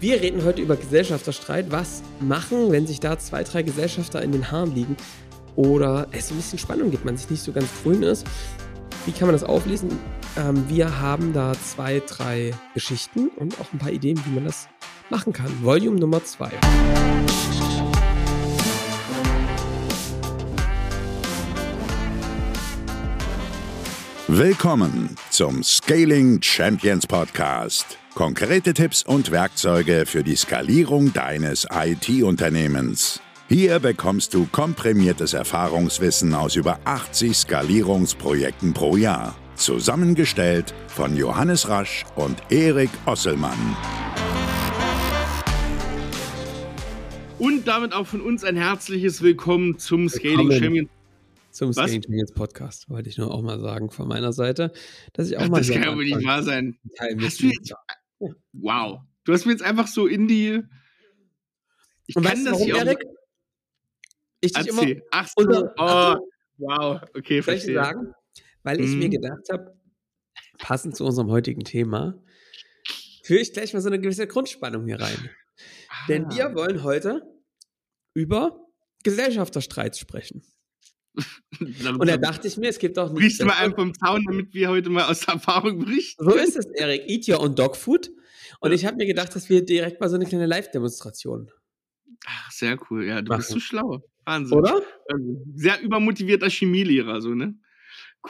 Wir reden heute über Gesellschafterstreit. Was machen, wenn sich da zwei, drei Gesellschafter in den Haaren liegen oder es ein bisschen Spannung gibt, man sich nicht so ganz grün ist? Wie kann man das auflesen? Ähm, wir haben da zwei, drei Geschichten und auch ein paar Ideen, wie man das machen kann. Volume Nummer zwei. Willkommen zum Scaling Champions Podcast. Konkrete Tipps und Werkzeuge für die Skalierung deines IT-Unternehmens. Hier bekommst du komprimiertes Erfahrungswissen aus über 80 Skalierungsprojekten pro Jahr. Zusammengestellt von Johannes Rasch und Erik Osselmann. Und damit auch von uns ein herzliches Willkommen zum Scaling. Champions Zum Was? Scaling Champions Podcast wollte ich nur auch mal sagen von meiner Seite, dass ich auch Ach, mal das kann ja wohl nicht wahr sein. Hast du jetzt-. Wow. Du hast mir jetzt einfach so in die. Ich Und kann weißt das warum, hier auch Erik? Ich dich immer. Ach so. unter- Oh, wow. Okay, soll ich verstehe. sagen? Weil ich mir Mhm. gedacht habe, passend zu unserem heutigen Thema, führe ich gleich mal so eine gewisse Grundspannung hier rein. Denn Ah. wir wollen heute über Gesellschafterstreits sprechen. Und da dachte ich mir, es gibt auch brichst du mal einem vom Zaun, damit wir heute mal aus der Erfahrung berichten. So ist es, Erik. Eat Your Own Dog Food. Und Ja. ich habe mir gedacht, dass wir direkt mal so eine kleine Live-Demonstration. Ach, sehr cool. Ja, du bist Machen. so schlau. Wahnsinn. Oder? Also, Sehr übermotivierter Chemielehrer, so, ne?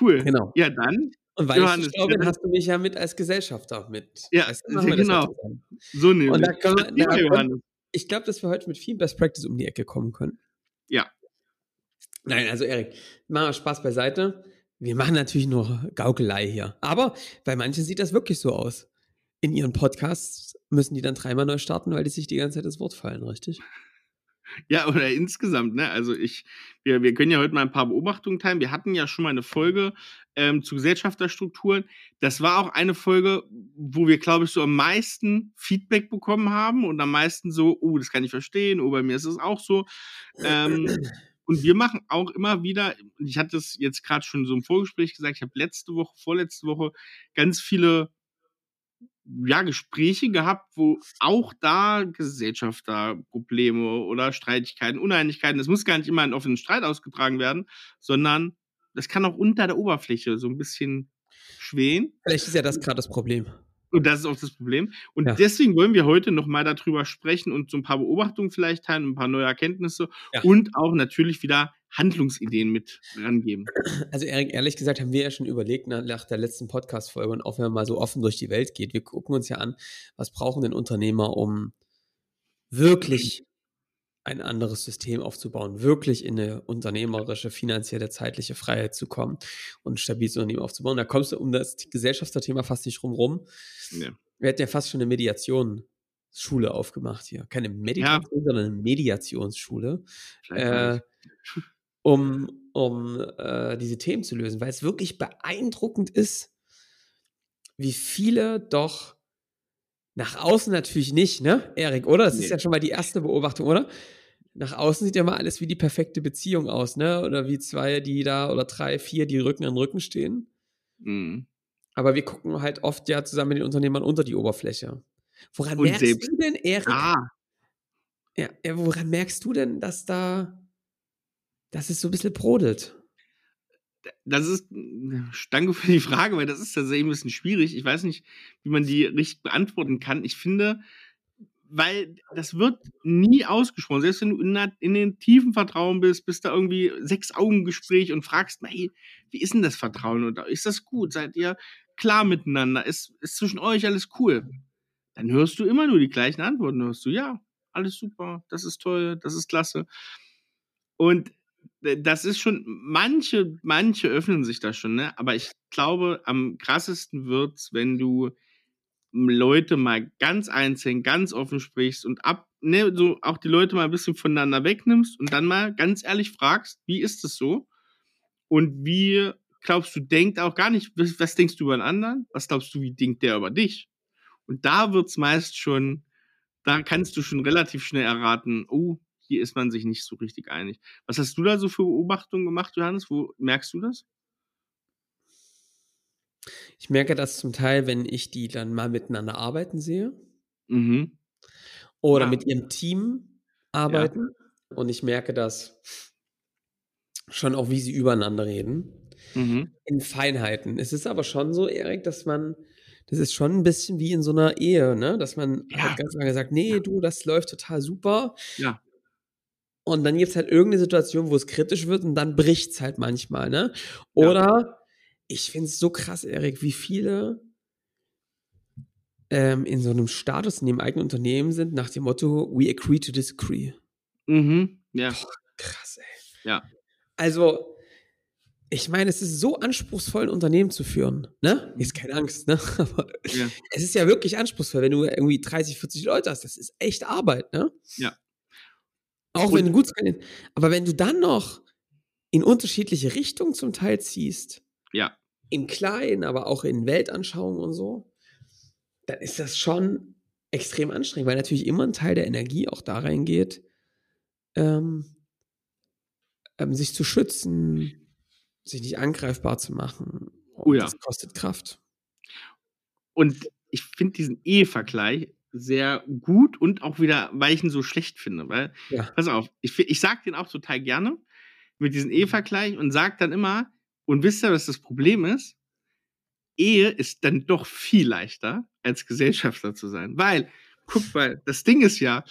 Cool. Genau. Ja, dann, Und weil Johannes, ich glaube, ja. hast du mich ja mit als Gesellschafter mit. Ja, Weißt du, genau. so. Und da können wir, da, Johannes. ich glaube, dass wir heute mit viel Best Practice um die Ecke kommen können. Ja. Nein, also Erik, wir Spaß beiseite. Wir machen natürlich nur Gaukelei hier. Aber bei manchen sieht das wirklich so aus. In ihren Podcasts müssen die dann dreimal neu starten, weil die sich die ganze Zeit das Wort fallen, richtig? Ja, oder insgesamt, ne? Also ich, wir, wir können ja heute mal ein paar Beobachtungen teilen. Wir hatten ja schon mal eine Folge ähm, zu Gesellschafterstrukturen. Das war auch eine Folge, wo wir, glaube ich, so am meisten Feedback bekommen haben und am meisten so, oh, das kann ich verstehen, oh, bei mir ist es auch so. Ähm, und wir machen auch immer wieder, ich hatte es jetzt gerade schon so im Vorgespräch gesagt, ich habe letzte Woche, vorletzte Woche ganz viele ja, Gespräche gehabt, wo auch da Gesellschafterprobleme oder Streitigkeiten, Uneinigkeiten, das muss gar nicht immer in offenen Streit ausgetragen werden, sondern das kann auch unter der Oberfläche so ein bisschen schwehen. Vielleicht ist ja das gerade das Problem. Und das ist auch das Problem. Und Ja. deswegen wollen wir heute nochmal darüber sprechen und so ein paar Beobachtungen vielleicht teilen, ein paar neue Erkenntnisse Ja. und auch natürlich wieder Handlungsideen mit rangeben. Also Erik, ehrlich gesagt haben wir ja schon überlegt na- nach der letzten Podcast-Folge und auch wenn man mal so offen durch die Welt geht, wir gucken uns ja an, was brauchen denn Unternehmer, um wirklich ein anderes System aufzubauen, wirklich in eine unternehmerische, finanzielle, zeitliche Freiheit zu kommen und ein stabiles Unternehmen aufzubauen. Da kommst du um das Gesellschafterthema fast nicht rum rum. Ja. Wir hatten ja fast schon eine Mediationsschule aufgemacht hier. Keine Meditation, sondern eine Mediationsschule äh, um, um äh, diese Themen zu lösen, weil es wirklich beeindruckend ist, wie viele doch nach außen natürlich nicht, ne, Erik, oder? Das ist Nee. ja schon mal die erste Beobachtung, oder? Nach außen sieht ja mal alles wie die perfekte Beziehung aus, ne? Oder wie zwei, die da, oder drei, vier, die Rücken an Rücken stehen. Mhm. Aber wir gucken halt oft ja zusammen mit den Unternehmern unter die Oberfläche. Woran Und merkst selbst- du denn, Erik, Ah, ja, ja, woran merkst du denn, dass da, dass es so ein bisschen brodelt? das ist, danke für die Frage, weil das ist tatsächlich ein bisschen schwierig. Ich weiß nicht, wie man die richtig beantworten kann. Ich finde, weil das wird nie ausgesprochen. Selbst wenn du in, in den tiefen Vertrauen bist, bist da irgendwie sechs Augen Gespräch und fragst, hey, wie ist denn das Vertrauen? Oder ist das gut? Seid ihr klar miteinander? Ist, ist zwischen euch alles cool? Dann hörst du immer nur die gleichen Antworten. Dann hörst du, ja, alles super, das ist toll, das ist klasse. Und äh, das ist schon, manche, manche öffnen sich da schon, ne? Aber ich glaube, am krassesten wird's, wenn du Leute mal ganz einzeln, ganz offen sprichst und ab, ne, so auch die Leute mal ein bisschen voneinander wegnimmst und dann mal ganz ehrlich fragst, wie ist es so? Und wie glaubst du, denkt auch gar nicht, was, was denkst du über einen anderen? Was glaubst du, wie denkt der über dich? Und da wird's meist schon, da kannst du schon relativ schnell erraten, oh, hier ist man sich nicht so richtig einig. Was hast du da so für Beobachtungen gemacht, Johannes? Wo merkst du das? Ich merke das zum Teil, wenn ich die dann mal miteinander arbeiten sehe. Mhm. oder Ja. mit ihrem Team arbeiten. Und ich merke das schon auch, wie sie übereinander reden. Mhm. In Feinheiten. Es ist aber schon so, Erik, dass man, das ist schon ein bisschen wie in so einer Ehe, ne? Dass man Ja. halt ganz lange sagt, nee, du, das läuft total super. Ja. Und dann gibt es halt irgendeine Situation, wo es kritisch wird und dann bricht es halt manchmal, ne? Ja. Oder ich finde es so krass, Erik, wie viele ähm, in so einem Status in dem eigenen Unternehmen sind, nach dem Motto, we agree to disagree. Mhm. Ja. Krass, ey. Ja. Also, ich meine, es ist so anspruchsvoll, ein Unternehmen zu führen, ne? Ist keine Angst, ne? Aber Ja. es ist ja wirklich anspruchsvoll, wenn du irgendwie 30, 40 Leute hast. Das ist echt Arbeit, ne? Ja. Auch wenn du gut. Aber wenn du dann noch in unterschiedliche Richtungen zum Teil ziehst, Ja. in klein, aber auch in Weltanschauungen und so, dann ist das schon extrem anstrengend, weil natürlich immer ein Teil der Energie auch da reingeht, ähm, ähm, sich zu schützen, sich nicht angreifbar zu machen. Und Oh ja. Das kostet Kraft. Und ich finde diesen Ehevergleich sehr gut und auch wieder, weil ich ihn so schlecht finde. Weil, Ja. pass auf, ich, ich sag den auch total gerne mit diesem Ehevergleich und sag dann immer, und wisst ihr, was das Problem ist? Ehe ist dann doch viel leichter, als Gesellschafter zu sein. Weil, guck mal, das Ding ist ja,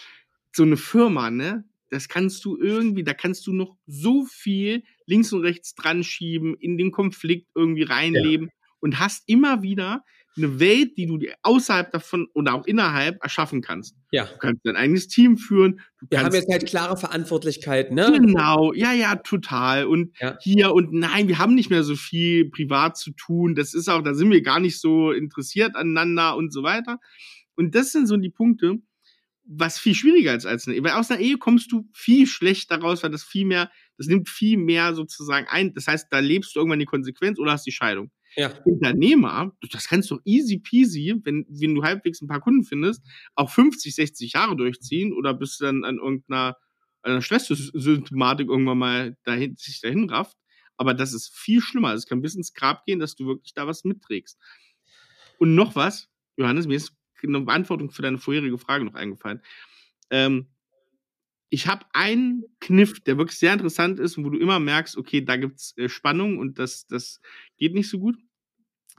so eine Firma, ne, das kannst du irgendwie, da kannst du noch so viel links und rechts dran schieben, in den Konflikt irgendwie reinleben und hast immer wieder eine Welt, die du außerhalb davon oder auch innerhalb erschaffen kannst. Ja. Du kannst dein eigenes Team führen. Wir haben jetzt halt klare Verantwortlichkeiten, ne? Genau, ja, ja, total. Und Ja. hier und nein, wir haben nicht mehr so viel privat zu tun. Das ist auch, da sind wir gar nicht so interessiert aneinander und so weiter. Und das sind so die Punkte, was viel schwieriger ist als eine Ehe. Weil aus einer Ehe kommst du viel schlechter raus, weil das viel mehr, das nimmt viel mehr sozusagen ein. Das heißt, da lebst du irgendwann die Konsequenz oder hast die Scheidung. Ja. Unternehmer, das kannst du easy peasy, wenn, wenn du halbwegs ein paar Kunden findest, auch 50, 60 Jahre durchziehen oder bis dann an irgendeiner einer Stresssymptomatik irgendwann mal dahin, sich dahin rafft. Aber das ist viel schlimmer. Es kann bis ins Grab gehen, dass du wirklich da was mitträgst. Und noch was, Johannes, mir ist eine Beantwortung für deine vorherige Frage noch eingefallen. Ähm, ich habe einen Kniff, der wirklich sehr interessant ist und wo du immer merkst, okay, da gibt's äh, Spannung und das, das geht nicht so gut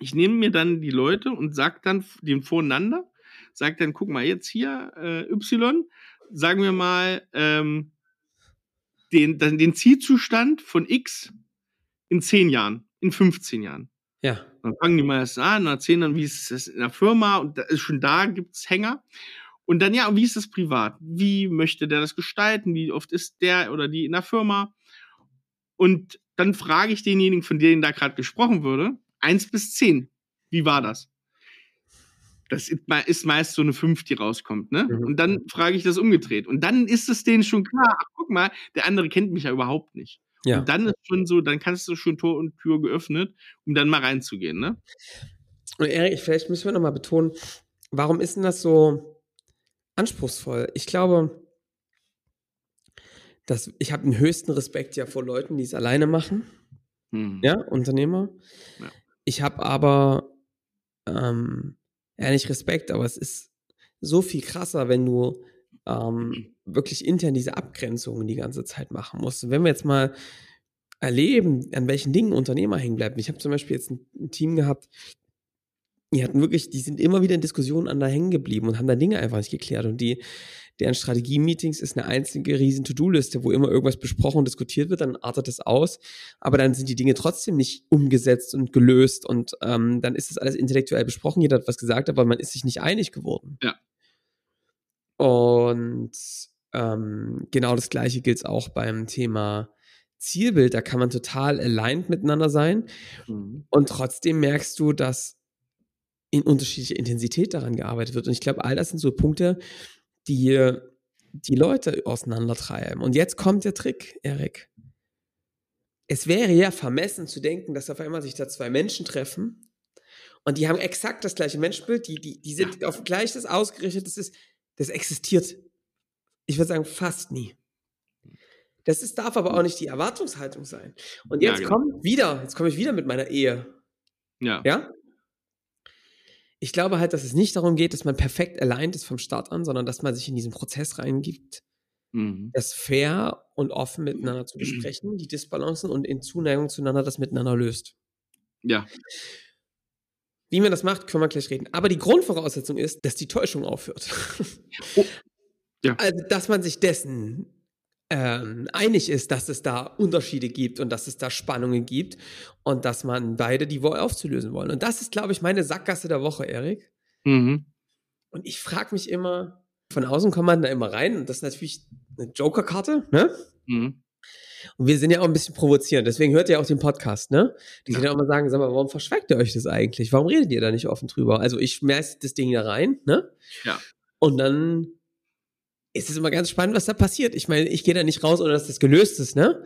ich nehme mir dann die Leute und sag dann dem voreinander, sag dann, guck mal, jetzt hier äh, Y, sagen wir mal, ähm, den, den Zielzustand von X in 10 Jahren, in 15 Jahren. Ja. Dann fangen die mal erst an, erzählen dann, wie ist das in der Firma und da, ist schon da gibt's Hänger. Und dann, ja, wie ist das privat? Wie möchte der das gestalten? Wie oft ist der oder die in der Firma? Und dann frage ich denjenigen, von denen da gerade gesprochen würde, 1 bis 10. Wie war das? Das ist meist so eine 5, die rauskommt, ne? Mhm. Und dann frage ich das umgedreht. Und dann ist es denen schon klar, ach, guck mal, der andere kennt mich ja überhaupt nicht. Ja. Und dann ist schon so, dann kannst du schon Tor und Tür geöffnet, um dann mal reinzugehen, ne? Und Erik, vielleicht müssen wir nochmal betonen, warum ist denn das so anspruchsvoll? Ich glaube, dass ich habe den höchsten Respekt ja vor Leuten, die es alleine machen. Hm. Ja, Unternehmer. Ja. Ich habe aber, ähm, ja nicht Respekt, aber es ist so viel krasser, wenn du ähm, wirklich intern diese Abgrenzungen die ganze Zeit machen musst. Wenn wir jetzt mal erleben, an welchen Dingen Unternehmer hängen bleiben. Ich habe zum Beispiel jetzt ein, ein Team gehabt, die hatten wirklich, die sind immer wieder in Diskussionen an da hängen geblieben und haben da Dinge einfach nicht geklärt. Und die, deren Strategie-Meetings ist eine einzige riesen To-Do-Liste, wo immer irgendwas besprochen und diskutiert wird, dann artet es aus, aber dann sind die Dinge trotzdem nicht umgesetzt und gelöst und ähm, dann ist das alles intellektuell besprochen, jeder hat was gesagt, aber man ist sich nicht einig geworden. Ja. Und ähm, genau das gleiche gilt auch beim Thema Zielbild. Da kann man total aligned miteinander sein. Mhm. Und trotzdem merkst du, dass in unterschiedlicher Intensität daran gearbeitet wird. Und ich glaube, all das sind so Punkte, die die Leute auseinandertreiben. Und jetzt kommt der Trick, Erik. Es wäre ja vermessen zu denken, dass auf einmal sich da zwei Menschen treffen und die haben exakt das gleiche Menschenbild, die, die, die sind auf gleiches ausgerichtet, das ist, das existiert, ich würde sagen, fast nie. Das ist, darf aber auch nicht die Erwartungshaltung sein. Und Ja, jetzt genau. kommt wieder, jetzt komme ich wieder mit meiner Ehe. Ja. Ja? Ich glaube halt, dass es nicht darum geht, dass man perfekt aligned ist vom Start an, sondern dass man sich in diesen Prozess reingibt, Mhm. das fair und offen miteinander zu besprechen, die Disbalancen und in Zuneigung zueinander das miteinander löst. Ja. Wie man das macht, können wir gleich reden. Aber die Grundvoraussetzung ist, dass die Täuschung aufhört. Oh. Ja. Also, dass man sich dessen ähm, einig ist, dass es da Unterschiede gibt und dass es da Spannungen gibt und dass man beide die wohl aufzulösen wollen. Und das ist, glaube ich, meine Sackgasse der Woche, Erik. Mhm. Und ich frage mich immer, von außen kommt man da immer rein und das ist natürlich eine Joker-Karte, ne? Mhm. Und wir sind ja auch ein bisschen provozierend, deswegen hört ihr auch den Podcast, ne? Die Ja. ja. auch mal sagen, sag mal, warum verschweigt ihr euch das eigentlich? Warum redet ihr da nicht offen drüber? Also ich schmeiß das Ding da rein, ne? Ja. Und dann ist es immer ganz spannend, was da passiert. Ich meine, ich gehe da nicht raus, ohne dass das gelöst ist, ne?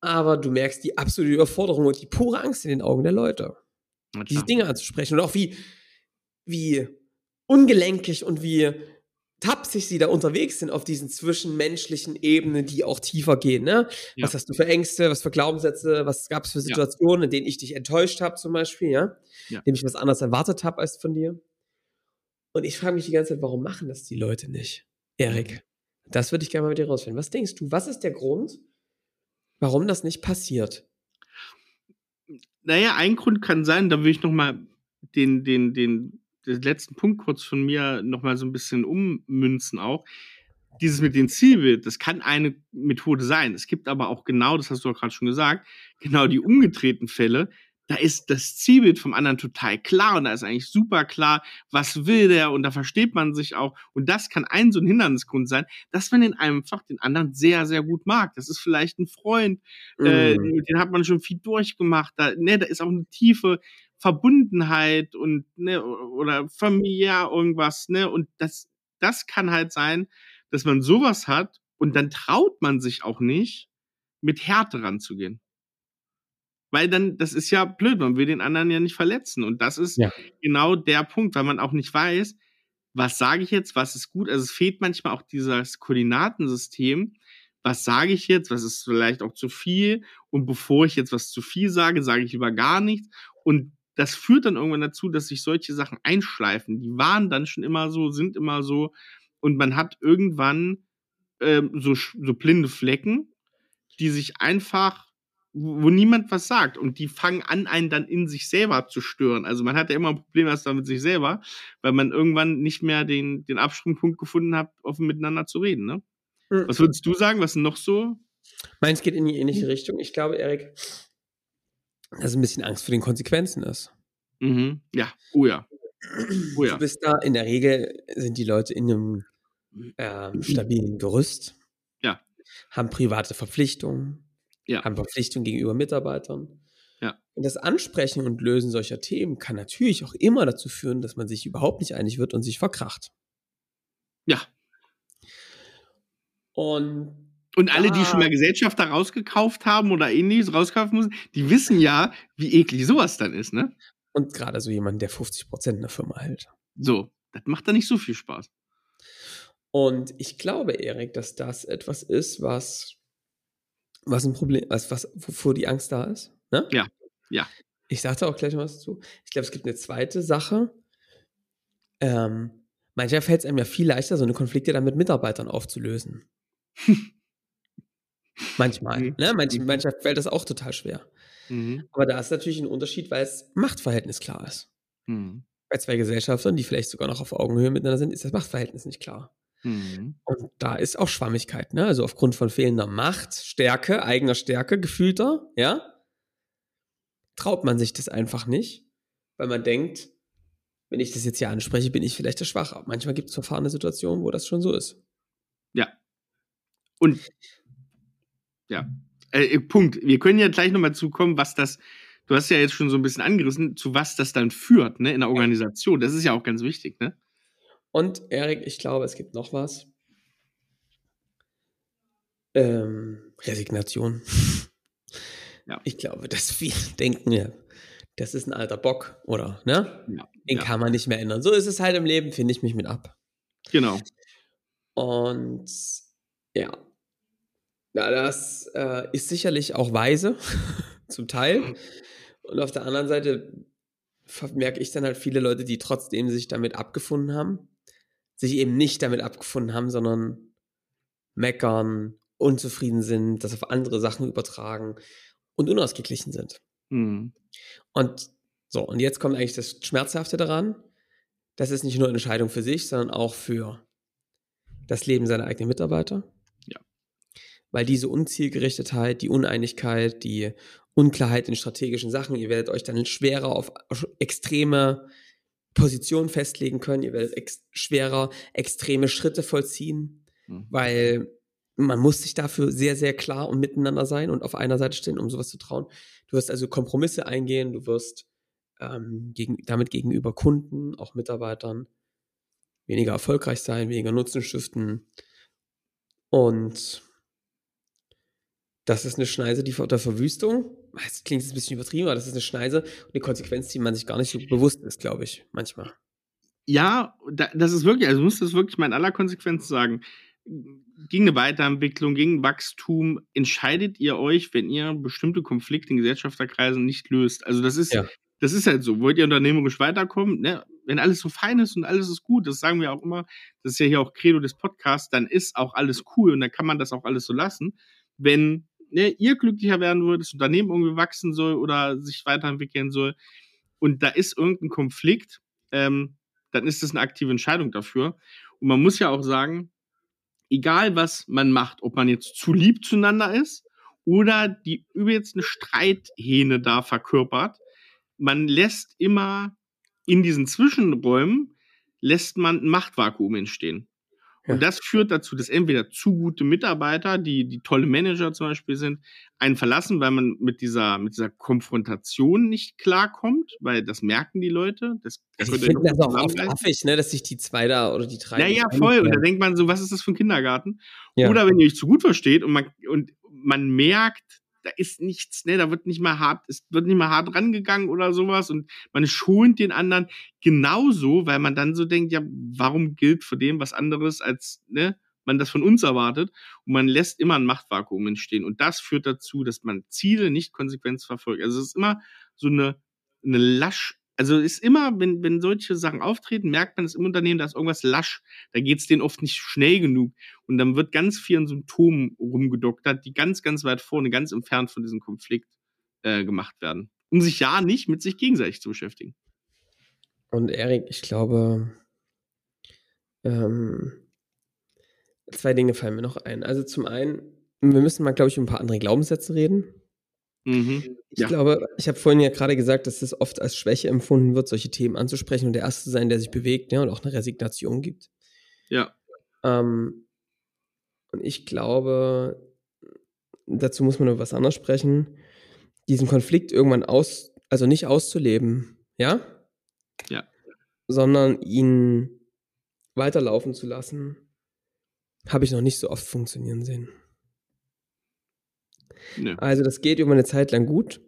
Aber du merkst die absolute Überforderung und die pure Angst in den Augen der Leute, Na diese. Dinge anzusprechen und auch wie, wie ungelenkig und wie tapsig sie da unterwegs sind auf diesen zwischenmenschlichen Ebenen, die auch tiefer gehen. Ne? Ja. Was hast du für Ängste, was für Glaubenssätze, was gab es für Situationen, in denen ich dich enttäuscht habe zum Beispiel, ja? Ja. In denen ich was anderes erwartet habe als von dir. Und ich frage mich die ganze Zeit, warum machen das die Leute nicht? Erik, das würde ich gerne mal mit dir rausfinden. Was denkst du, was ist der Grund, warum das nicht passiert? Naja, ein Grund kann sein, da will ich noch mal den, den, den, den letzten Punkt kurz von mir noch mal so ein bisschen ummünzen auch. Dieses mit dem Zielbild, das kann eine Methode sein. Es gibt aber auch genau, das hast du auch gerade schon gesagt, genau die umgedrehten Fälle. Da ist das Zielbild vom anderen total klar und da ist eigentlich super klar, was will der und da versteht man sich auch. Und das kann ein so ein Hindernisgrund sein, dass man den einfach den anderen sehr, sehr gut mag. Das ist vielleicht ein Freund, äh, Mm. mit denen hat man schon viel durchgemacht. Da, ne, da ist auch eine tiefe Verbundenheit und ne, oder familiär irgendwas, ne? Und das, das kann halt sein, dass man sowas hat und dann traut man sich auch nicht, mit Härte ranzugehen. Weil dann, das ist ja blöd, man will den anderen ja nicht verletzen. Und das ist Ja. genau der Punkt, weil man auch nicht weiß, was sage ich jetzt, was ist gut. Also es fehlt manchmal auch dieses Koordinatensystem. Was sage ich jetzt, was ist vielleicht auch zu viel? Und bevor ich jetzt was zu viel sage, sage ich lieber gar nichts. Und das führt dann irgendwann dazu, dass sich solche Sachen einschleifen. Die waren dann schon immer so, sind immer so. Und man hat irgendwann ähm, so, so blinde Flecken, die sich einfach, wo, wo niemand was sagt. Und die fangen an, einen dann in sich selber zu stören. Also man hat ja immer ein Problem erst mit sich selber, weil man irgendwann nicht mehr den, den Absprungpunkt gefunden hat, offen miteinander zu reden. Ne? Mm. Was würdest du sagen? Was noch so? Meins geht in die ähnliche Richtung. Ich glaube, Erik, dass ein bisschen Angst vor den Konsequenzen ist. Mhm. Ja, oh ja. Oh ja. Du bist da, in der Regel sind die Leute in einem ähm, stabilen Gerüst, Ja. haben private Verpflichtungen, Ja. haben Verpflichtungen gegenüber Mitarbeitern. Ja. Und das Ansprechen und Lösen solcher Themen kann natürlich auch immer dazu führen, dass man sich überhaupt nicht einig wird und sich verkracht. Ja. Und Und alle, die Ah. schon mal Gesellschafter rausgekauft haben oder ähnliches rauskaufen müssen, die wissen ja, wie eklig sowas dann ist, ne? Und gerade so jemand, der 50 Prozent einer Firma hält. So, das macht dann nicht so viel Spaß. Und ich glaube, Erik, dass das etwas ist, was, was ein Problem, was, was, wovor die Angst da ist. Ne? Ja, ja. Ich sagte auch gleich noch was dazu. Ich glaube, es gibt eine zweite Sache. Ähm, manchmal fällt es einem ja viel leichter, so eine Konflikte dann mit Mitarbeitern aufzulösen. manchmal. Mhm. Ne? Manch, Mhm. manchmal fällt das auch total schwer. Mhm. Aber da ist natürlich ein Unterschied, weil das Machtverhältnis klar ist. Mhm. Bei zwei Gesellschaftern, die vielleicht sogar noch auf Augenhöhe miteinander sind, ist das Machtverhältnis nicht klar. Mhm. Und da ist auch Schwammigkeit, ne? Also aufgrund von fehlender Macht, Stärke, eigener Stärke, gefühlter, ja, traut man sich das einfach nicht, weil man denkt, wenn ich das jetzt hier anspreche, bin ich vielleicht der Schwache. Manchmal gibt es verfahrene Situationen, wo das schon so ist. Ja. Und ja, äh, Punkt. Wir können ja gleich nochmal zukommen, was das, du hast ja jetzt schon so ein bisschen angerissen, zu was das dann führt, ne, in der Organisation. Das ist ja auch ganz wichtig, ne? Und Erik, ich glaube, es gibt noch was. Ähm, Resignation. Ja. Ich glaube, dass viele denken, ja, das ist ein alter Bock, oder, ne? Ja. Den ja. kann man nicht mehr ändern. So ist es halt im Leben, finde ich mich mit ab. Genau. Und ja, ja das äh, ist sicherlich auch weise, zum Teil. Und auf der anderen Seite merke ich dann halt viele Leute, die trotzdem sich damit abgefunden haben, sich eben nicht damit abgefunden haben, sondern meckern, unzufrieden sind, das auf andere Sachen übertragen und unausgeglichen sind. Mhm. Und so, und jetzt kommt eigentlich das Schmerzhafte daran. Das ist nicht nur eine Entscheidung für sich, sondern auch für das Leben seiner eigenen Mitarbeiter. Ja. Weil diese Unzielgerichtetheit, die Uneinigkeit, die Unklarheit in strategischen Sachen, ihr werdet euch dann schwerer auf extreme Positionen festlegen können, ihr werdet ex schwerer extreme Schritte vollziehen, mhm. weil man muss sich dafür sehr, sehr klar und miteinander sein und auf einer Seite stehen, um sowas zu trauen. Du wirst also Kompromisse eingehen, du wirst ähm, gegen, damit gegenüber Kunden, auch Mitarbeitern, weniger erfolgreich sein, weniger Nutzen stiften. Und das ist eine Schneise die der Verwüstung. Das klingt jetzt ein bisschen übertrieben, aber das ist eine Schneise und eine Konsequenz, die man sich gar nicht so bewusst ist, glaube ich, manchmal. Ja, das ist wirklich, also muss das wirklich mal in aller Konsequenz sagen gegen eine Weiterentwicklung, gegen Wachstum entscheidet ihr euch, wenn ihr bestimmte Konflikte in Gesellschafterkreisen nicht löst. Also das ist, ja. das ist halt so. Wollt ihr unternehmerisch weiterkommen, ne? wenn alles so fein ist und alles ist gut, das sagen wir auch immer, das ist ja hier auch Credo des Podcasts, dann ist auch alles cool und dann kann man das auch alles so lassen. Wenn ne, ihr glücklicher werden wollt, das Unternehmen irgendwie wachsen soll oder sich weiterentwickeln soll und da ist irgendein Konflikt, ähm, dann ist das eine aktive Entscheidung dafür. Und man muss ja auch sagen, egal was man macht, ob man jetzt zu lieb zueinander ist oder die eine Streithähne da verkörpert, man lässt immer in diesen Zwischenräumen lässt man ein Machtvakuum entstehen. Und das führt dazu, dass entweder zu gute Mitarbeiter, die, die tolle Manager zum Beispiel sind, einen verlassen, weil man mit dieser, mit dieser Konfrontation nicht klarkommt, weil das merken die Leute. Das, das ich finde das auch oft affig, ne, dass sich die zwei da oder die drei. Ja, ja, voll. Und da denkt man so, was ist das für ein Kindergarten? Ja. Oder wenn ihr euch zu gut versteht und man, und man merkt, da ist nichts, ne, da wird nicht mal hart, es wird nicht mal hart rangegangen oder sowas und man schont den anderen. Genauso, weil man dann so denkt, ja, warum gilt für dem was anderes als, ne, man das von uns erwartet? Und man lässt immer ein Machtvakuum entstehen und das führt dazu, dass man Ziele nicht konsequent verfolgt. Also es ist immer so eine, eine lasch also ist immer, wenn, wenn solche Sachen auftreten, merkt man es im Unternehmen, da ist irgendwas lasch. Da geht es denen oft nicht schnell genug. Und dann wird ganz viel an Symptomen rumgedoktert, die ganz, ganz weit vorne, ganz entfernt von diesem Konflikt äh, gemacht werden. Um sich ja nicht mit sich gegenseitig zu beschäftigen. Und Erik, ich glaube, ähm, zwei Dinge fallen mir noch ein. Also zum einen, wir müssen mal, glaube ich, über ein paar andere Glaubenssätze reden. Mhm. Ich ja. glaube, ich habe vorhin ja gerade gesagt, dass es oft als Schwäche empfunden wird, solche Themen anzusprechen und der Erste zu sein, der sich bewegt ja, und auch eine Resignation gibt. Ja. Ähm, und ich glaube, dazu muss man über was anderes sprechen, diesen Konflikt irgendwann aus, also nicht auszuleben, ja? Ja. Sondern ihn weiterlaufen zu lassen, habe ich noch nicht so oft funktionieren sehen. Nee. Also das geht über eine Zeit lang gut,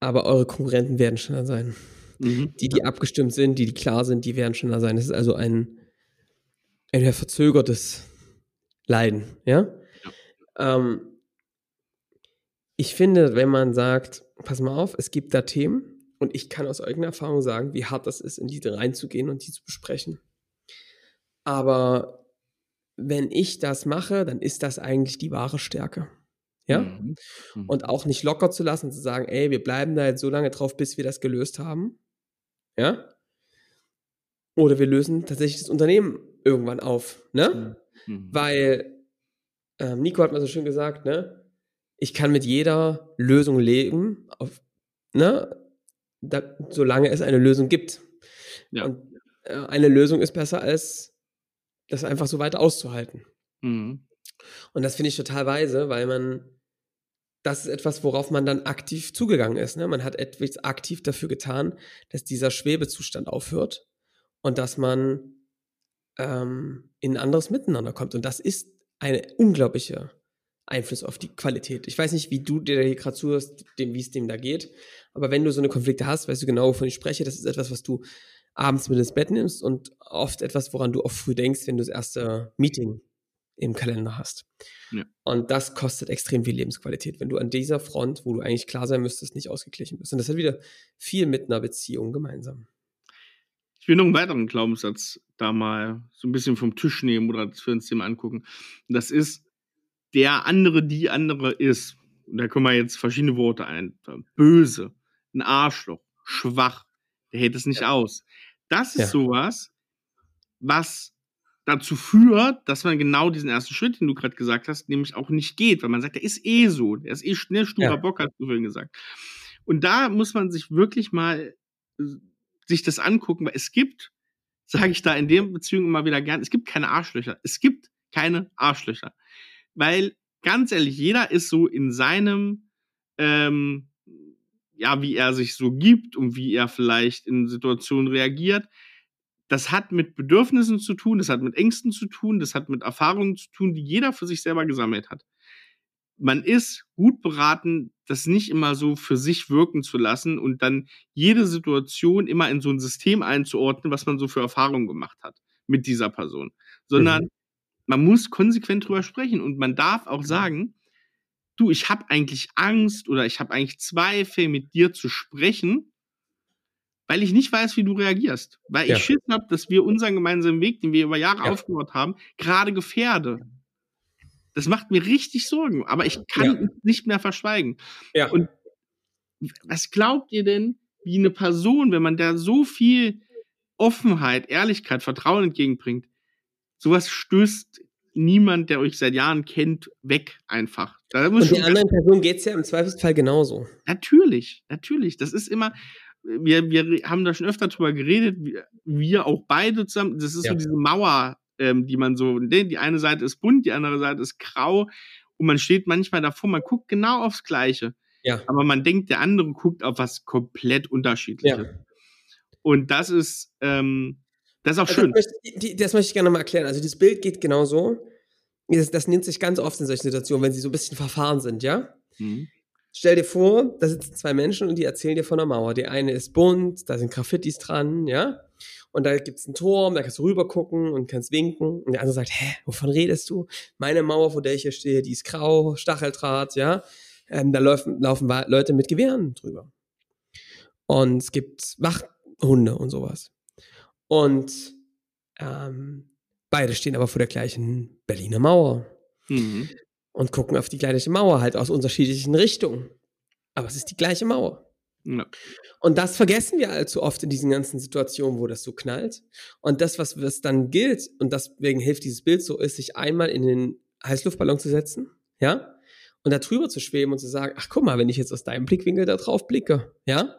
aber eure Konkurrenten werden schneller sein. Mhm. Die, die abgestimmt sind, die, die klar sind, die werden schneller sein. Das ist also ein, ein verzögertes Leiden, ja? ja. Ähm, ich finde, wenn man sagt, pass mal auf, es gibt da Themen und ich kann aus eigener Erfahrung sagen, wie hart das ist, in die reinzugehen und die zu besprechen. Aber wenn ich das mache, dann ist das eigentlich die wahre Stärke ja, mhm. Mhm. und auch nicht locker zu lassen, zu sagen, ey, wir bleiben da jetzt so lange drauf, bis wir das gelöst haben, ja, oder wir lösen tatsächlich das Unternehmen irgendwann auf, ne, mhm. mhm. weil ähm, Nico hat mal so schön gesagt, ne, ich kann mit jeder Lösung leben, auf, ne, da, solange es eine Lösung gibt. Ja. Und äh, eine Lösung ist besser als das einfach so weiter auszuhalten. Mhm. Und das finde ich total weise, weil man das ist etwas, worauf man dann aktiv zugegangen ist. Ne? Man hat etwas aktiv dafür getan, dass dieser Schwebezustand aufhört und dass man ähm, in ein anderes Miteinander kommt. Und das ist eine unglaubliche Einfluss auf die Qualität. Ich weiß nicht, wie du dir hier gerade zuhörst, wie es dem da geht, aber wenn du so eine Konflikte hast, weißt du genau, wovon ich spreche. Das ist etwas, was du abends mit ins Bett nimmst und oft etwas, woran du auch früh denkst, wenn du das erste Meeting im Kalender hast. Ja. Und das kostet extrem viel Lebensqualität, wenn du an dieser Front, wo du eigentlich klar sein müsstest, nicht ausgeglichen bist. Und das hat wieder viel mit einer Beziehung gemeinsam. Ich will noch einen weiteren Glaubenssatz da mal so ein bisschen vom Tisch nehmen oder für uns den mal angucken. Das ist, der andere, die andere ist. Und da können wir jetzt verschiedene Worte ein. Böse, ein Arschloch, schwach, der hält es nicht Ja. aus. Das ist Ja. sowas, was dazu führt, dass man genau diesen ersten Schritt, den du gerade gesagt hast, nämlich auch nicht geht, weil man sagt, der ist eh so, der ist eh schnell sturer Ja. Bock, hast du vorhin gesagt. Und da muss man sich wirklich mal äh, sich das angucken, weil es gibt, sage ich da in der Beziehung immer wieder gern, es gibt keine Arschlöcher. Es gibt keine Arschlöcher. Weil, ganz ehrlich, jeder ist so in seinem, ähm, ja, wie er sich so gibt und wie er vielleicht in Situationen reagiert. Das hat mit Bedürfnissen zu tun, das hat mit Ängsten zu tun, das hat mit Erfahrungen zu tun, die jeder für sich selber gesammelt hat. Man ist gut beraten, das nicht immer so für sich wirken zu lassen und dann jede Situation immer in so ein System einzuordnen, was man so für Erfahrungen gemacht hat mit dieser Person. Sondern Mhm. man muss konsequent drüber sprechen und man darf auch sagen, du, ich habe eigentlich Angst oder ich habe eigentlich Zweifel, mit dir zu sprechen, weil ich nicht weiß, wie du reagierst. Weil Ja. ich Schiss habe, dass wir unseren gemeinsamen Weg, den wir über Jahre Ja. aufgebaut haben, gerade gefährde. Das macht mir richtig Sorgen, aber ich kann Ja. es nicht mehr verschweigen. Ja. Und was glaubt ihr denn, wie eine Person, wenn man der so viel Offenheit, Ehrlichkeit, Vertrauen entgegenbringt, sowas stößt niemand, der euch seit Jahren kennt, weg einfach. Da muss Und der anderen Person geht es ja im Zweifelsfall genauso. Natürlich, natürlich. Das ist immer, wir, wir haben da schon öfter drüber geredet, wir, wir auch beide zusammen. Das ist Ja. so diese Mauer, ähm, die man so, ne, die eine Seite ist bunt, die andere Seite ist grau und man steht manchmal davor, man guckt genau aufs Gleiche. Ja. Aber man denkt, der andere guckt auf was komplett unterschiedliches. Ja. Und das ist, ähm, das ist auch Also schön. Das, möchte, das möchte ich gerne mal erklären. Also, das Bild geht genauso. Das, das nimmt sich ganz oft in solchen Situationen, wenn sie so ein bisschen verfahren sind, ja? Mhm. Stell dir vor, da sitzen zwei Menschen und die erzählen dir von der Mauer. Die eine ist bunt, da sind Graffitis dran, ja? Und da gibt's einen Turm, da kannst du rüber gucken und kannst winken. Und der andere sagt, hä, wovon redest du? Meine Mauer, vor der ich hier stehe, die ist grau, Stacheldraht, ja? Ähm, da laufen, laufen Leute mit Gewehren drüber. Und es gibt Wachhunde und sowas. Und ähm, beide stehen aber vor der gleichen Berliner Mauer Mhm. Und gucken auf die gleiche Mauer, halt aus unterschiedlichen Richtungen. Aber es ist die gleiche Mauer. Ja. Und das vergessen wir allzu oft in diesen ganzen Situationen, wo das so knallt. Und das, was was dann gilt, und deswegen hilft dieses Bild so, ist, sich einmal in den Heißluftballon zu setzen, ja, und da drüber zu schweben und zu sagen, ach guck mal, wenn ich jetzt aus deinem Blickwinkel da drauf blicke, ja,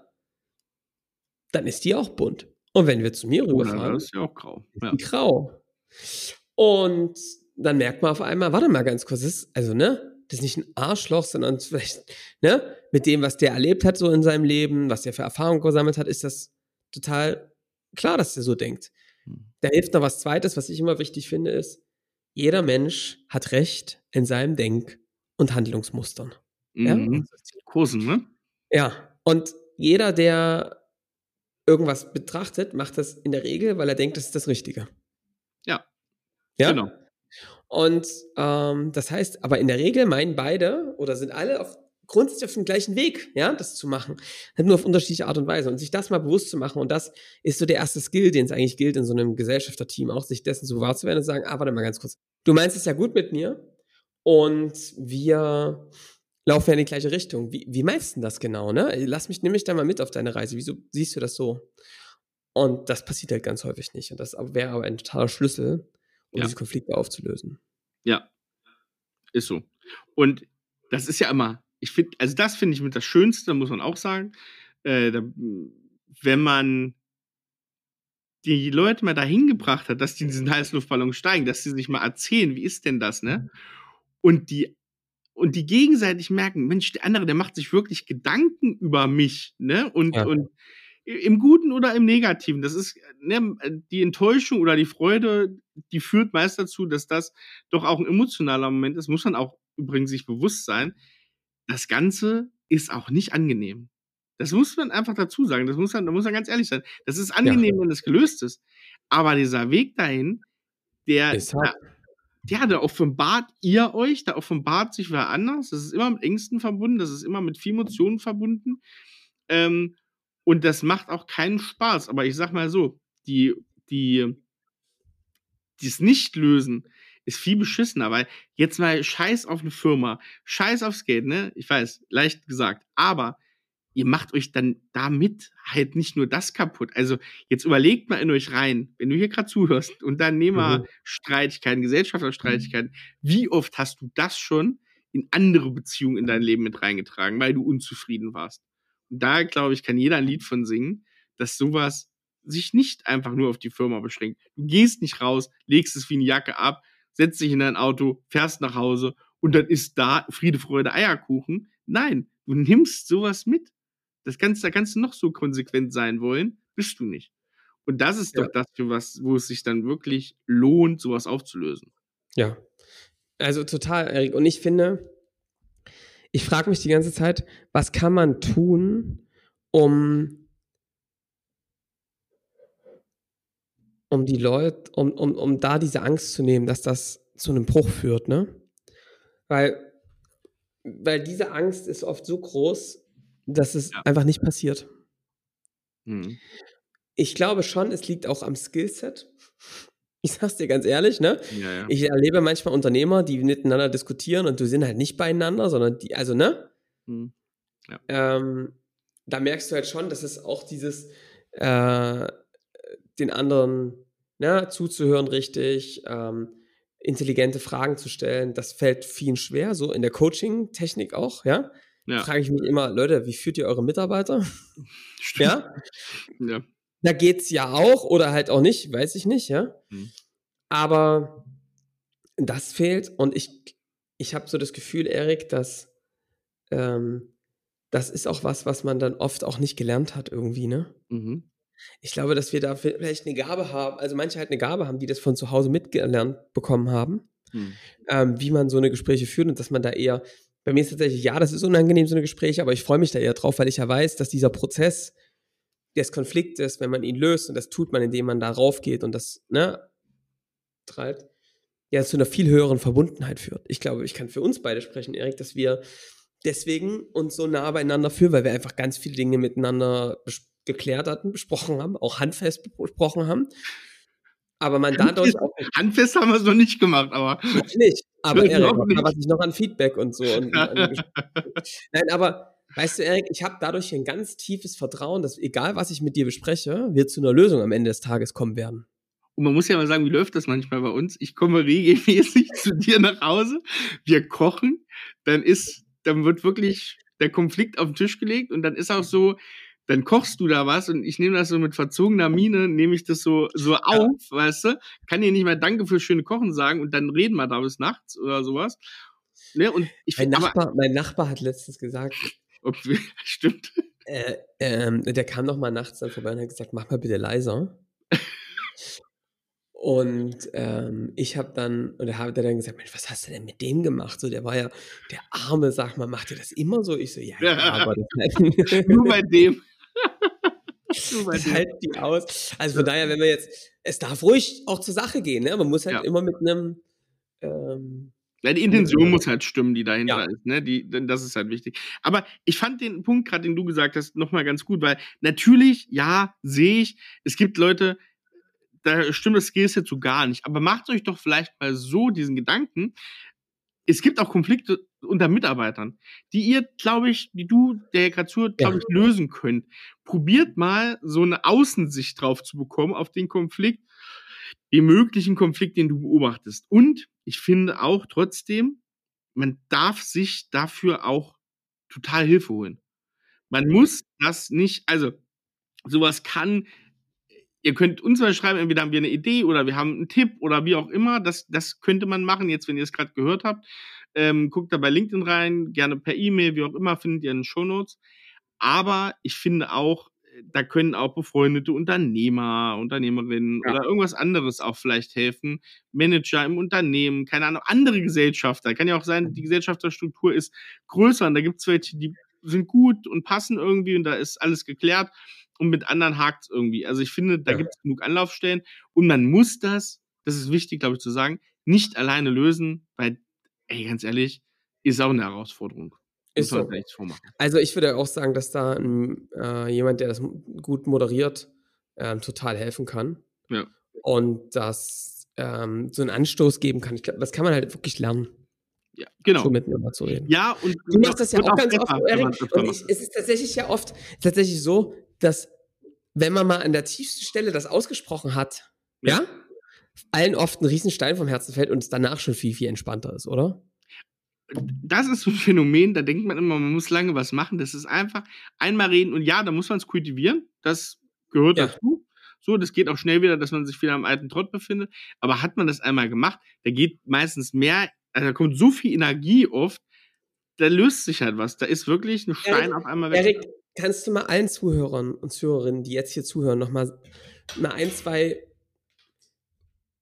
dann ist die auch bunt. Und wenn wir zu mir Oder rüberfahren, ist ja auch grau. Ja. die grau. Und dann merkt man auf einmal, warte mal ganz kurz, das ist, also, ne, das ist nicht ein Arschloch, sondern vielleicht, ne, mit dem, was der erlebt hat so in seinem Leben, was der für Erfahrungen gesammelt hat, ist das total klar, dass der so denkt. Hm. Da hilft noch was Zweites, was ich immer wichtig finde, ist, jeder Mensch hat Recht in seinem Denk- und Handlungsmustern. Ja? Mhm. Kursen, ne? Ja, und jeder, der irgendwas betrachtet, macht das in der Regel, weil er denkt, das ist das Richtige. Ja. Ja? Genau. Und ähm, das heißt, aber in der Regel meinen beide oder sind alle auf, grundsätzlich auf dem gleichen Weg, ja, das zu machen. Halt nur auf unterschiedliche Art und Weise. Und sich das mal bewusst zu machen, und das ist so der erste Skill, den es eigentlich gilt in so einem Gesellschafterteam, auch sich dessen so wahr zu werden und sagen, ah, warte mal ganz kurz. Du meinst es ja gut mit mir und wir laufen ja in die gleiche Richtung. Wie, wie meinst du denn das genau, ne? Lass mich, nimm mich da mal mit auf deine Reise. Wieso siehst du das so? Und das passiert halt ganz häufig nicht. Und das wäre aber ein totaler Schlüssel, um Ja. diese Konflikte aufzulösen. Ja, ist so. Und das ist ja immer, ich finde, also das finde ich mit das Schönste, muss man auch sagen, äh, da, wenn man die Leute mal dahin gebracht hat, dass die in diesen Heißluftballon steigen, dass sie sich mal erzählen, wie ist denn das, ne? Und die und die gegenseitig merken, Mensch, der andere, der macht sich wirklich Gedanken über mich, ne? Und Ja. und im Guten oder im Negativen. Das ist ne, die Enttäuschung oder die Freude, die führt meist dazu, dass das doch auch ein emotionaler Moment ist. Muss man auch übrigens sich bewusst sein. Das Ganze ist auch nicht angenehm. Das muss man einfach dazu sagen. Das muss man, da muss man ganz ehrlich sein. Das ist angenehm, wenn es gelöst ist. Aber dieser Weg dahin, der, Ist hart. ja, da offenbart ihr euch, da offenbart sich wer anders. Das ist immer mit Ängsten verbunden, das ist immer mit viel Emotionen verbunden. Ähm, und das macht auch keinen Spaß. Aber ich sag mal so, die, die, dieses Nicht-Lösen ist viel beschissener, weil jetzt mal scheiß auf eine Firma, scheiß aufs Geld, ne? Ich weiß, leicht gesagt. Aber ihr macht euch dann damit halt nicht nur das kaputt. Also jetzt überlegt mal in euch rein, wenn du hier gerade zuhörst, Unternehmerstreitigkeiten, mhm. Gesellschafterstreitigkeiten, wie oft hast du das schon in andere Beziehungen in dein Leben mit reingetragen, weil du unzufrieden warst? Da, glaube ich, kann jeder ein Lied von singen, dass sowas sich nicht einfach nur auf die Firma beschränkt. Du gehst nicht raus, legst es wie eine Jacke ab, setzt dich in dein Auto, fährst nach Hause und dann ist da Friede, Freude, Eierkuchen. Nein, du nimmst sowas mit. Das kannst, da kannst du noch so konsequent sein wollen, bist du nicht. Und das ist ja. doch das, für was, wo es sich dann wirklich lohnt, sowas aufzulösen. Ja. Also total, Erik. Und ich finde, ich frage mich die ganze Zeit, was kann man tun, um, um die Leute, um, um, um da diese Angst zu nehmen, dass das zu einem Bruch führt, ne? Weil, weil diese Angst ist oft so groß, dass es ja. einfach nicht passiert. Mhm. Ich glaube schon, es liegt auch am Skillset. Ich sag's dir ganz ehrlich, ne? Ja, ja. Ich erlebe manchmal Unternehmer, die miteinander diskutieren und du sind halt nicht beieinander, sondern die, also, ne? Mhm. Ja. Ähm, da merkst du halt schon, dass es auch dieses, äh, den anderen ne, zuzuhören richtig, ähm, intelligente Fragen zu stellen, das fällt vielen schwer, so in der Coaching-Technik auch, ja? Ja. Frage ich mich immer, Leute, wie führt ihr eure Mitarbeiter? Stimmt. Ja? ja. Da geht's ja auch oder halt auch nicht, weiß ich nicht, ja. Mhm. Aber das fehlt und ich, ich habe so das Gefühl, Erik, dass ähm, das ist auch was, was man dann oft auch nicht gelernt hat irgendwie, ne? Mhm. Ich glaube, dass wir da vielleicht eine Gabe haben, also manche halt eine Gabe haben, die das von zu Hause mitgelernt bekommen haben, mhm. ähm, wie man so eine Gespräche führt und dass man da eher bei mir ist tatsächlich, ja, das ist unangenehm, so eine Gespräche, aber ich freue mich da eher drauf, weil ich ja weiß, dass dieser Prozess des Konfliktes, wenn man ihn löst, und das tut man, indem man da raufgeht und das, ne, treibt, ja, zu einer viel höheren Verbundenheit führt. Ich glaube, ich kann für uns beide sprechen, Erik, dass wir deswegen uns so nah beieinander fühlen, weil wir einfach ganz viele Dinge miteinander geklärt hatten, besprochen haben, auch handfest besprochen haben aber man dadurch auch. Handfest haben wir es noch nicht gemacht, aber. Nicht, aber Erik, was ich noch an Feedback und so. Und, und Nein, aber weißt du, Erik, ich habe dadurch ein ganz tiefes Vertrauen, dass egal was ich mit dir bespreche, wir zu einer Lösung am Ende des Tages kommen werden. Und man muss ja mal sagen, wie läuft das manchmal bei uns? Ich komme regelmäßig zu dir nach Hause, wir kochen, dann ist, dann wird wirklich der Konflikt auf den Tisch gelegt und dann ist auch so, dann kochst du da was und ich nehme das so mit verzogener Miene, nehme ich das so, so ja. auf, weißt du, kann dir nicht mal Danke für schöne Kochen sagen und dann reden wir da bis nachts oder sowas. Ne? Und ich mein, Nachbar, aber, mein Nachbar hat letztens gesagt, ob, stimmt. Äh, ähm, der kam noch mal nachts dann vorbei und hat gesagt, mach mal bitte leiser. Und ähm, ich habe dann, oder habe dann gesagt, Mensch, was hast du denn mit dem gemacht? So, der war ja, der Arme, sag mal, macht ihr das immer so? Ich so, ja, ja aber das halt Nur bei dem. das halt die aus. Also von daher, wenn wir jetzt, es darf ruhig auch zur Sache gehen, ne? Man muss halt ja. immer mit einem. Ähm, ja, die Intention muss halt stimmen, die dahinter ja. ist, ne? Die, das ist halt wichtig. Aber ich fand den Punkt, gerade den du gesagt hast, nochmal ganz gut, weil natürlich, ja, sehe ich, es gibt Leute, da stimmt das Skillset so gar nicht. Aber macht euch doch vielleicht mal so diesen Gedanken, es gibt auch Konflikte unter Mitarbeitern, die ihr, glaube ich, die du, der gerade zuhört, glaube ich, lösen könnt. Probiert mal so eine Außensicht drauf zu bekommen auf den Konflikt, den möglichen Konflikt, den du beobachtest. Und ich finde auch trotzdem, man darf sich dafür auch total Hilfe holen. Man muss das nicht, also sowas kann ihr könnt uns mal schreiben, entweder haben wir eine Idee oder wir haben einen Tipp oder wie auch immer. Das, das könnte man machen, jetzt, wenn ihr es gerade gehört habt. Ähm, guckt da bei LinkedIn rein, gerne per E-Mail, wie auch immer, findet ihr in den Shownotes. Aber ich finde auch, da können auch befreundete Unternehmer, Unternehmerinnen ja. oder irgendwas anderes auch vielleicht helfen. Manager im Unternehmen, keine Ahnung, andere Gesellschafter. Kann ja auch sein, die Gesellschafterstruktur ist größer und da gibt es welche, die sind gut und passen irgendwie und da ist alles geklärt und mit anderen hakt es irgendwie. Also ich finde, da ja. gibt es genug Anlaufstellen und man muss das das ist wichtig, glaube ich, zu sagen, nicht alleine lösen, weil, ey, ganz ehrlich, ist auch eine Herausforderung. Ist so. Also ich würde auch sagen, dass da ein, äh, jemand, der das gut moderiert, ähm, total helfen kann. Ja. Und das ähm, so einen Anstoß geben kann. Ich glaube, das kann man halt wirklich lernen. Ja, genau. So miteinander zu reden. Ja, und du machst das ja auch ganz oft, Erik. Und ich, es ist tatsächlich ja oft tatsächlich so, dass wenn man mal an der tiefsten Stelle das ausgesprochen hat, ja, ja allen oft ein Riesenstein vom Herzen fällt und es danach schon viel, viel entspannter ist, oder? Das ist so ein Phänomen, da denkt man immer, man muss lange was machen. Das ist einfach einmal reden und ja, da muss man es kultivieren. Das gehört ja. dazu. So, das geht auch schnell wieder, dass man sich wieder am alten Trott befindet. Aber hat man das einmal gemacht, da geht meistens mehr, also da kommt so viel Energie oft, da löst sich halt was. Da ist wirklich ein Stein Erik, auf einmal weg. Erik, kannst du mal allen Zuhörern und Zuhörerinnen, die jetzt hier zuhören, nochmal mal ein, zwei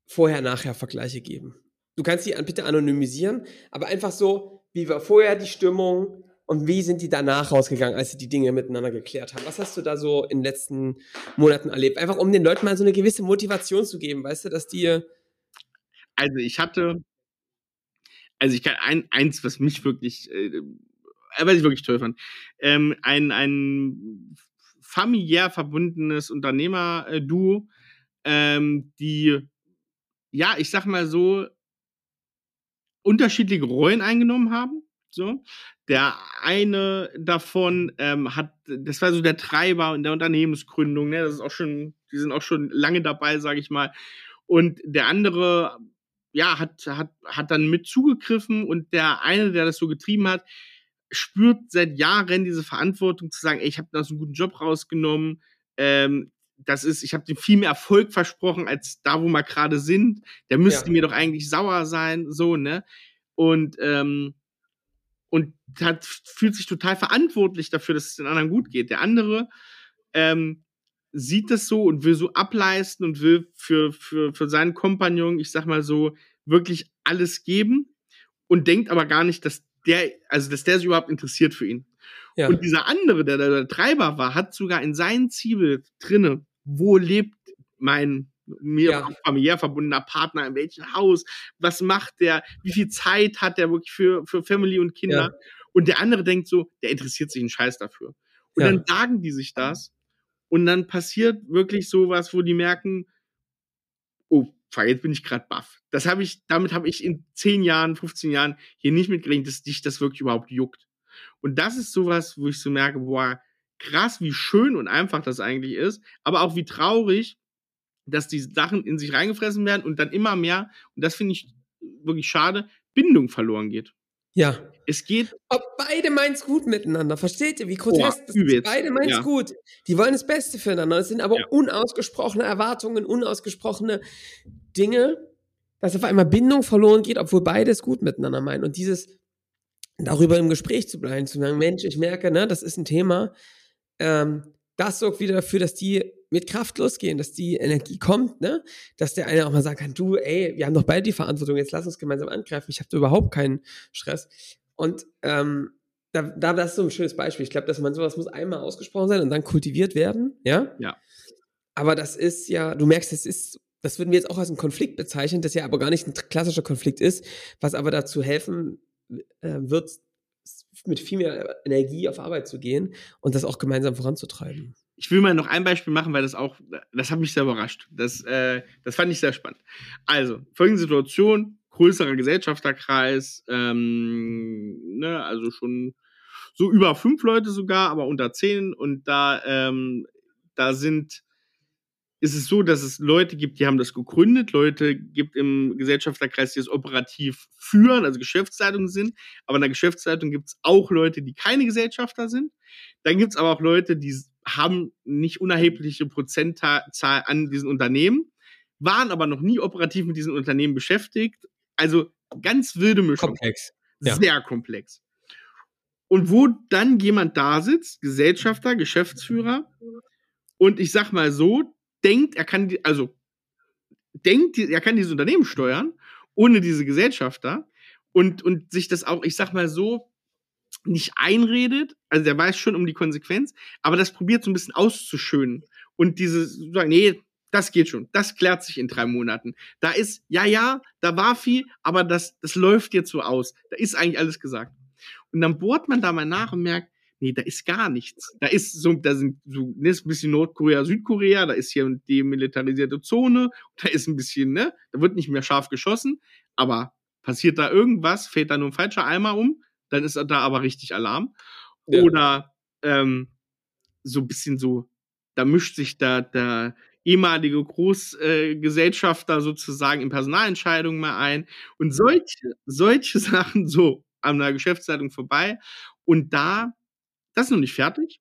Vorher-Nachher-Vergleiche geben? Du kannst die bitte anonymisieren, aber einfach so, wie war vorher die Stimmung und wie sind die danach rausgegangen, als sie die Dinge miteinander geklärt haben? Was hast du da so in den letzten Monaten erlebt? Einfach um den Leuten mal so eine gewisse Motivation zu geben, weißt du, dass die. Also ich hatte, also ich kann ein, eins, was mich wirklich, äh, was ich wirklich toll fand, ähm, ein, ein familiär verbundenes Unternehmer-Duo, ähm, die, ja, ich sag mal so, unterschiedliche Rollen eingenommen haben. So. Der eine davon ähm, hat, das war so der Treiber in der Unternehmensgründung, ne? Das ist auch schon, die sind auch schon lange dabei, sage ich mal. Und der andere, ja, hat, hat, hat dann mit zugegriffen und der eine, der das so getrieben hat, spürt seit Jahren diese Verantwortung zu sagen, ey, ich habe da so einen guten Job rausgenommen, ähm, das ist, ich habe dem viel mehr Erfolg versprochen, als da, wo wir gerade sind. Der müsste ja. mir doch eigentlich sauer sein, so, ne? Und, ähm, und hat, fühlt sich total verantwortlich dafür, dass es den anderen gut geht. Der andere ähm, sieht das so und will so ableisten und will für, für, für seinen Kompagnon, ich sag mal so, wirklich alles geben und denkt aber gar nicht, dass der, also dass der sich überhaupt interessiert für ihn. Ja. Und dieser andere, der der Treiber war, hat sogar in seinen Ziel drinne, wo lebt mein mir ja. familiär verbundener Partner, in welchem Haus, was macht der, wie viel Zeit hat der wirklich für, für Family und Kinder. Ja. Und der andere denkt so, der interessiert sich einen Scheiß dafür. Und ja. dann sagen die sich das und dann passiert wirklich sowas, wo die merken, oh, jetzt bin ich gerade baff. Das habe ich, damit habe ich in 10 Jahren, 15 Jahren hier nicht mitgerechnet, dass dich das wirklich überhaupt juckt. Und das ist sowas, wo ich so merke, boah, krass, wie schön und einfach das eigentlich ist, aber auch wie traurig, dass die Sachen in sich reingefressen werden und dann immer mehr, und das finde ich wirklich schade, Bindung verloren geht. Ja. Es geht. Ob beide meint's gut miteinander, versteht ihr, wie grotesk das ist? Beide meint's ja. gut. Die wollen das Beste füreinander. Es sind aber ja. unausgesprochene Erwartungen, unausgesprochene Dinge, dass auf einmal Bindung verloren geht, obwohl beide es gut miteinander meinen. Und dieses darüber im Gespräch zu bleiben, zu sagen, Mensch, ich merke, ne, das ist ein Thema, ähm, das sorgt wieder dafür, dass die mit Kraft losgehen, dass die Energie kommt, ne? Dass der eine auch mal sagen kann, du, ey, wir haben doch beide die Verantwortung, jetzt lass uns gemeinsam angreifen, ich habe überhaupt keinen Stress. Und ähm, da, da, das ist so ein schönes Beispiel. Ich glaube, dass man sowas muss einmal ausgesprochen sein und dann kultiviert werden, ja? Ja. Aber das ist ja, du merkst, es ist, das würden wir jetzt auch als einen Konflikt bezeichnen, das ja aber gar nicht ein klassischer Konflikt ist, was aber dazu helfen äh, wird, mit viel mehr Energie auf Arbeit zu gehen und das auch gemeinsam voranzutreiben. Ich will mal noch ein Beispiel machen, weil das auch, das hat mich sehr überrascht. Das, äh, das fand ich sehr spannend. Also, folgende Situation, größerer Gesellschafterkreis, ähm, ne, also schon so über fünf Leute sogar, aber unter zehn und da, ähm, da sind ist es so, dass es Leute gibt, die haben das gegründet, Leute gibt im Gesellschafterkreis, die es operativ führen, also Geschäftsleitungen sind. Aber in der Geschäftsleitung gibt es auch Leute, die keine Gesellschafter sind. Dann gibt es aber auch Leute, die haben nicht unerhebliche Prozentzahl an diesen Unternehmen, waren aber noch nie operativ mit diesen Unternehmen beschäftigt. Also ganz wilde Mischung. Komplex. Ja. Sehr komplex. Und wo dann jemand da sitzt, Gesellschafter, Geschäftsführer, und ich sag mal so, denkt, er kann, die, also denkt, er kann dieses Unternehmen steuern, ohne diese Gesellschafter und, und sich das auch, ich sag mal so, nicht einredet, also der weiß schon um die Konsequenz, aber das probiert so ein bisschen auszuschönen und diese, sagen, nee, Das geht schon. Das klärt sich in drei Monaten. Da ist, ja, ja, da war viel, aber das, das läuft jetzt so aus. Da ist eigentlich alles gesagt. Und dann bohrt man da mal nach und merkt, nee, da ist gar nichts. Da ist so, da sind so, ne, ist ein bisschen Nordkorea, Südkorea, da ist hier die militarisierte Zone, da ist ein bisschen, ne, da wird nicht mehr scharf geschossen, aber passiert da irgendwas, fällt da nur ein falscher Eimer um, dann ist da aber richtig Alarm. Ja. Oder ähm, so ein bisschen so, da mischt sich da der ehemalige Großgesellschafter äh, sozusagen in Personalentscheidungen mal ein und solche, solche Sachen so an der Geschäftsleitung vorbei. Und da das ist noch nicht fertig,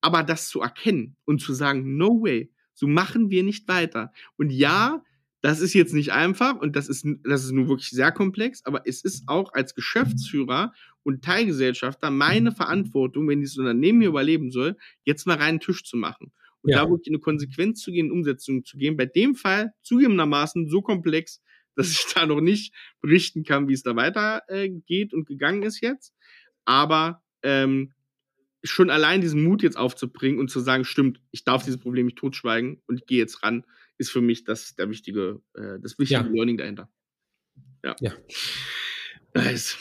aber das zu erkennen und zu sagen, no way, so machen wir nicht weiter. Und ja, das ist jetzt nicht einfach und das ist, das ist nun wirklich sehr komplex, aber es ist auch als Geschäftsführer und Teilgesellschafter meine Verantwortung, wenn dieses Unternehmen hier überleben soll, jetzt mal reinen Tisch zu machen. Und ja. da wirklich eine Konsequenz zu gehen, Umsetzung zu gehen. Bei dem Fall zugegebenermaßen so komplex, dass ich da noch nicht berichten kann, wie es da weitergeht äh, und gegangen ist jetzt. Aber ähm, schon allein diesen Mut jetzt aufzubringen und zu sagen, stimmt, ich darf dieses Problem nicht totschweigen und ich gehe jetzt ran, ist für mich das der wichtige, äh, das wichtige ja. Learning dahinter. Ja. ja. Nice.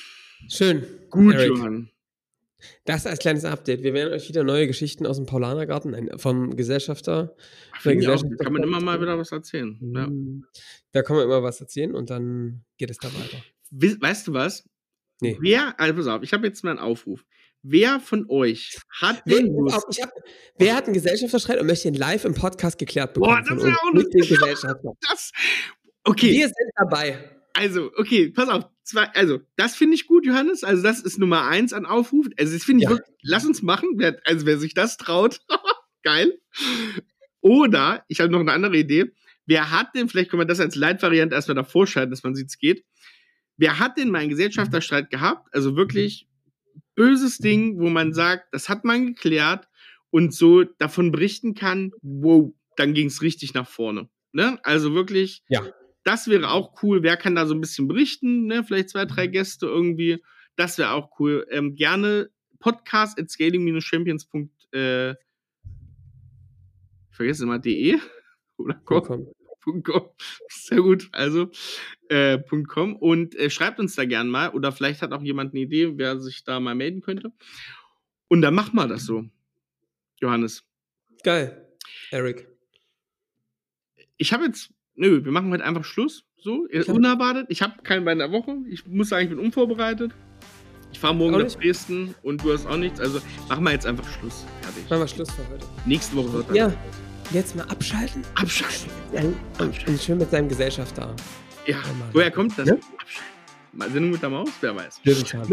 Schön. Gut, Eric. Johann. Das als kleines Update. Wir werden euch wieder neue Geschichten aus dem Paulanergarten vom Gesellschafter. Gesellschafter kann man immer mal wieder was erzählen. Ja. Mhm. Da kann man immer was erzählen und dann geht es da weiter. Weißt du was? Nee. Wer, also pass auf, ich habe jetzt mal einen Aufruf. Wer von euch hat nee, Lust? Hab, wer hat einen Gesellschafterstreit und möchte ihn live im Podcast geklärt bekommen? Boah, das ist auch mit dem Gesellschafter. Das, okay. Wir sind dabei. Also, okay, pass auf. Zwei, also, das finde ich gut, Johannes. Also, das ist Nummer eins an Aufruf. Also, das finde ich ja. wirklich, lass uns machen. Wer, also, wer sich das traut, geil. Oder, ich habe noch eine andere Idee. Wer hat denn, vielleicht kann man das als Leitvariante erstmal davor schalten, dass man sieht, es geht. Wer hat denn mal einen Gesellschafterstreit gehabt? Also wirklich böses Ding, wo man sagt, das hat man geklärt und so davon berichten kann, wow, dann ging es richtig nach vorne. Ne? Also wirklich, ja. das wäre auch cool. Wer kann da so ein bisschen berichten? Ne? Vielleicht zwei, drei Gäste irgendwie. Das wäre auch cool. Ähm, gerne podcast at scaling-champions. Äh, ich vergesse immer de oder com. .com. Sehr gut. Also äh, .com und äh, schreibt uns da gern mal oder vielleicht hat auch jemand eine Idee, wer sich da mal melden könnte. Und dann machen wir das so. Johannes. Geil. Eric. Ich habe jetzt, nö, wir machen heute einfach Schluss. So, ich unerwartet. Ich habe keinen Bein der Woche. Ich muss sagen, ich bin unvorbereitet. Ich fahre morgen nach Dresden und du hast auch nichts. Also machen wir jetzt einfach Schluss. Fertig. Machen wir Schluss für heute. Nächste Woche wird Ja. Jetzt mal abschalten. Abschalten. Und, und schön mit seinem Gesellschafter. Ja, woher kommt das? Ne? Abschalten. Sendung mit der Maus? Wer weiß. Löwenzahn.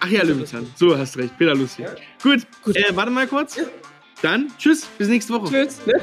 Ach ja, Löwenzahn. So, hast recht. Peter Lucy. Ja. Gut. Gut. Äh, warte mal kurz. Ja. Dann tschüss. Bis nächste Woche. Tschüss. Ne?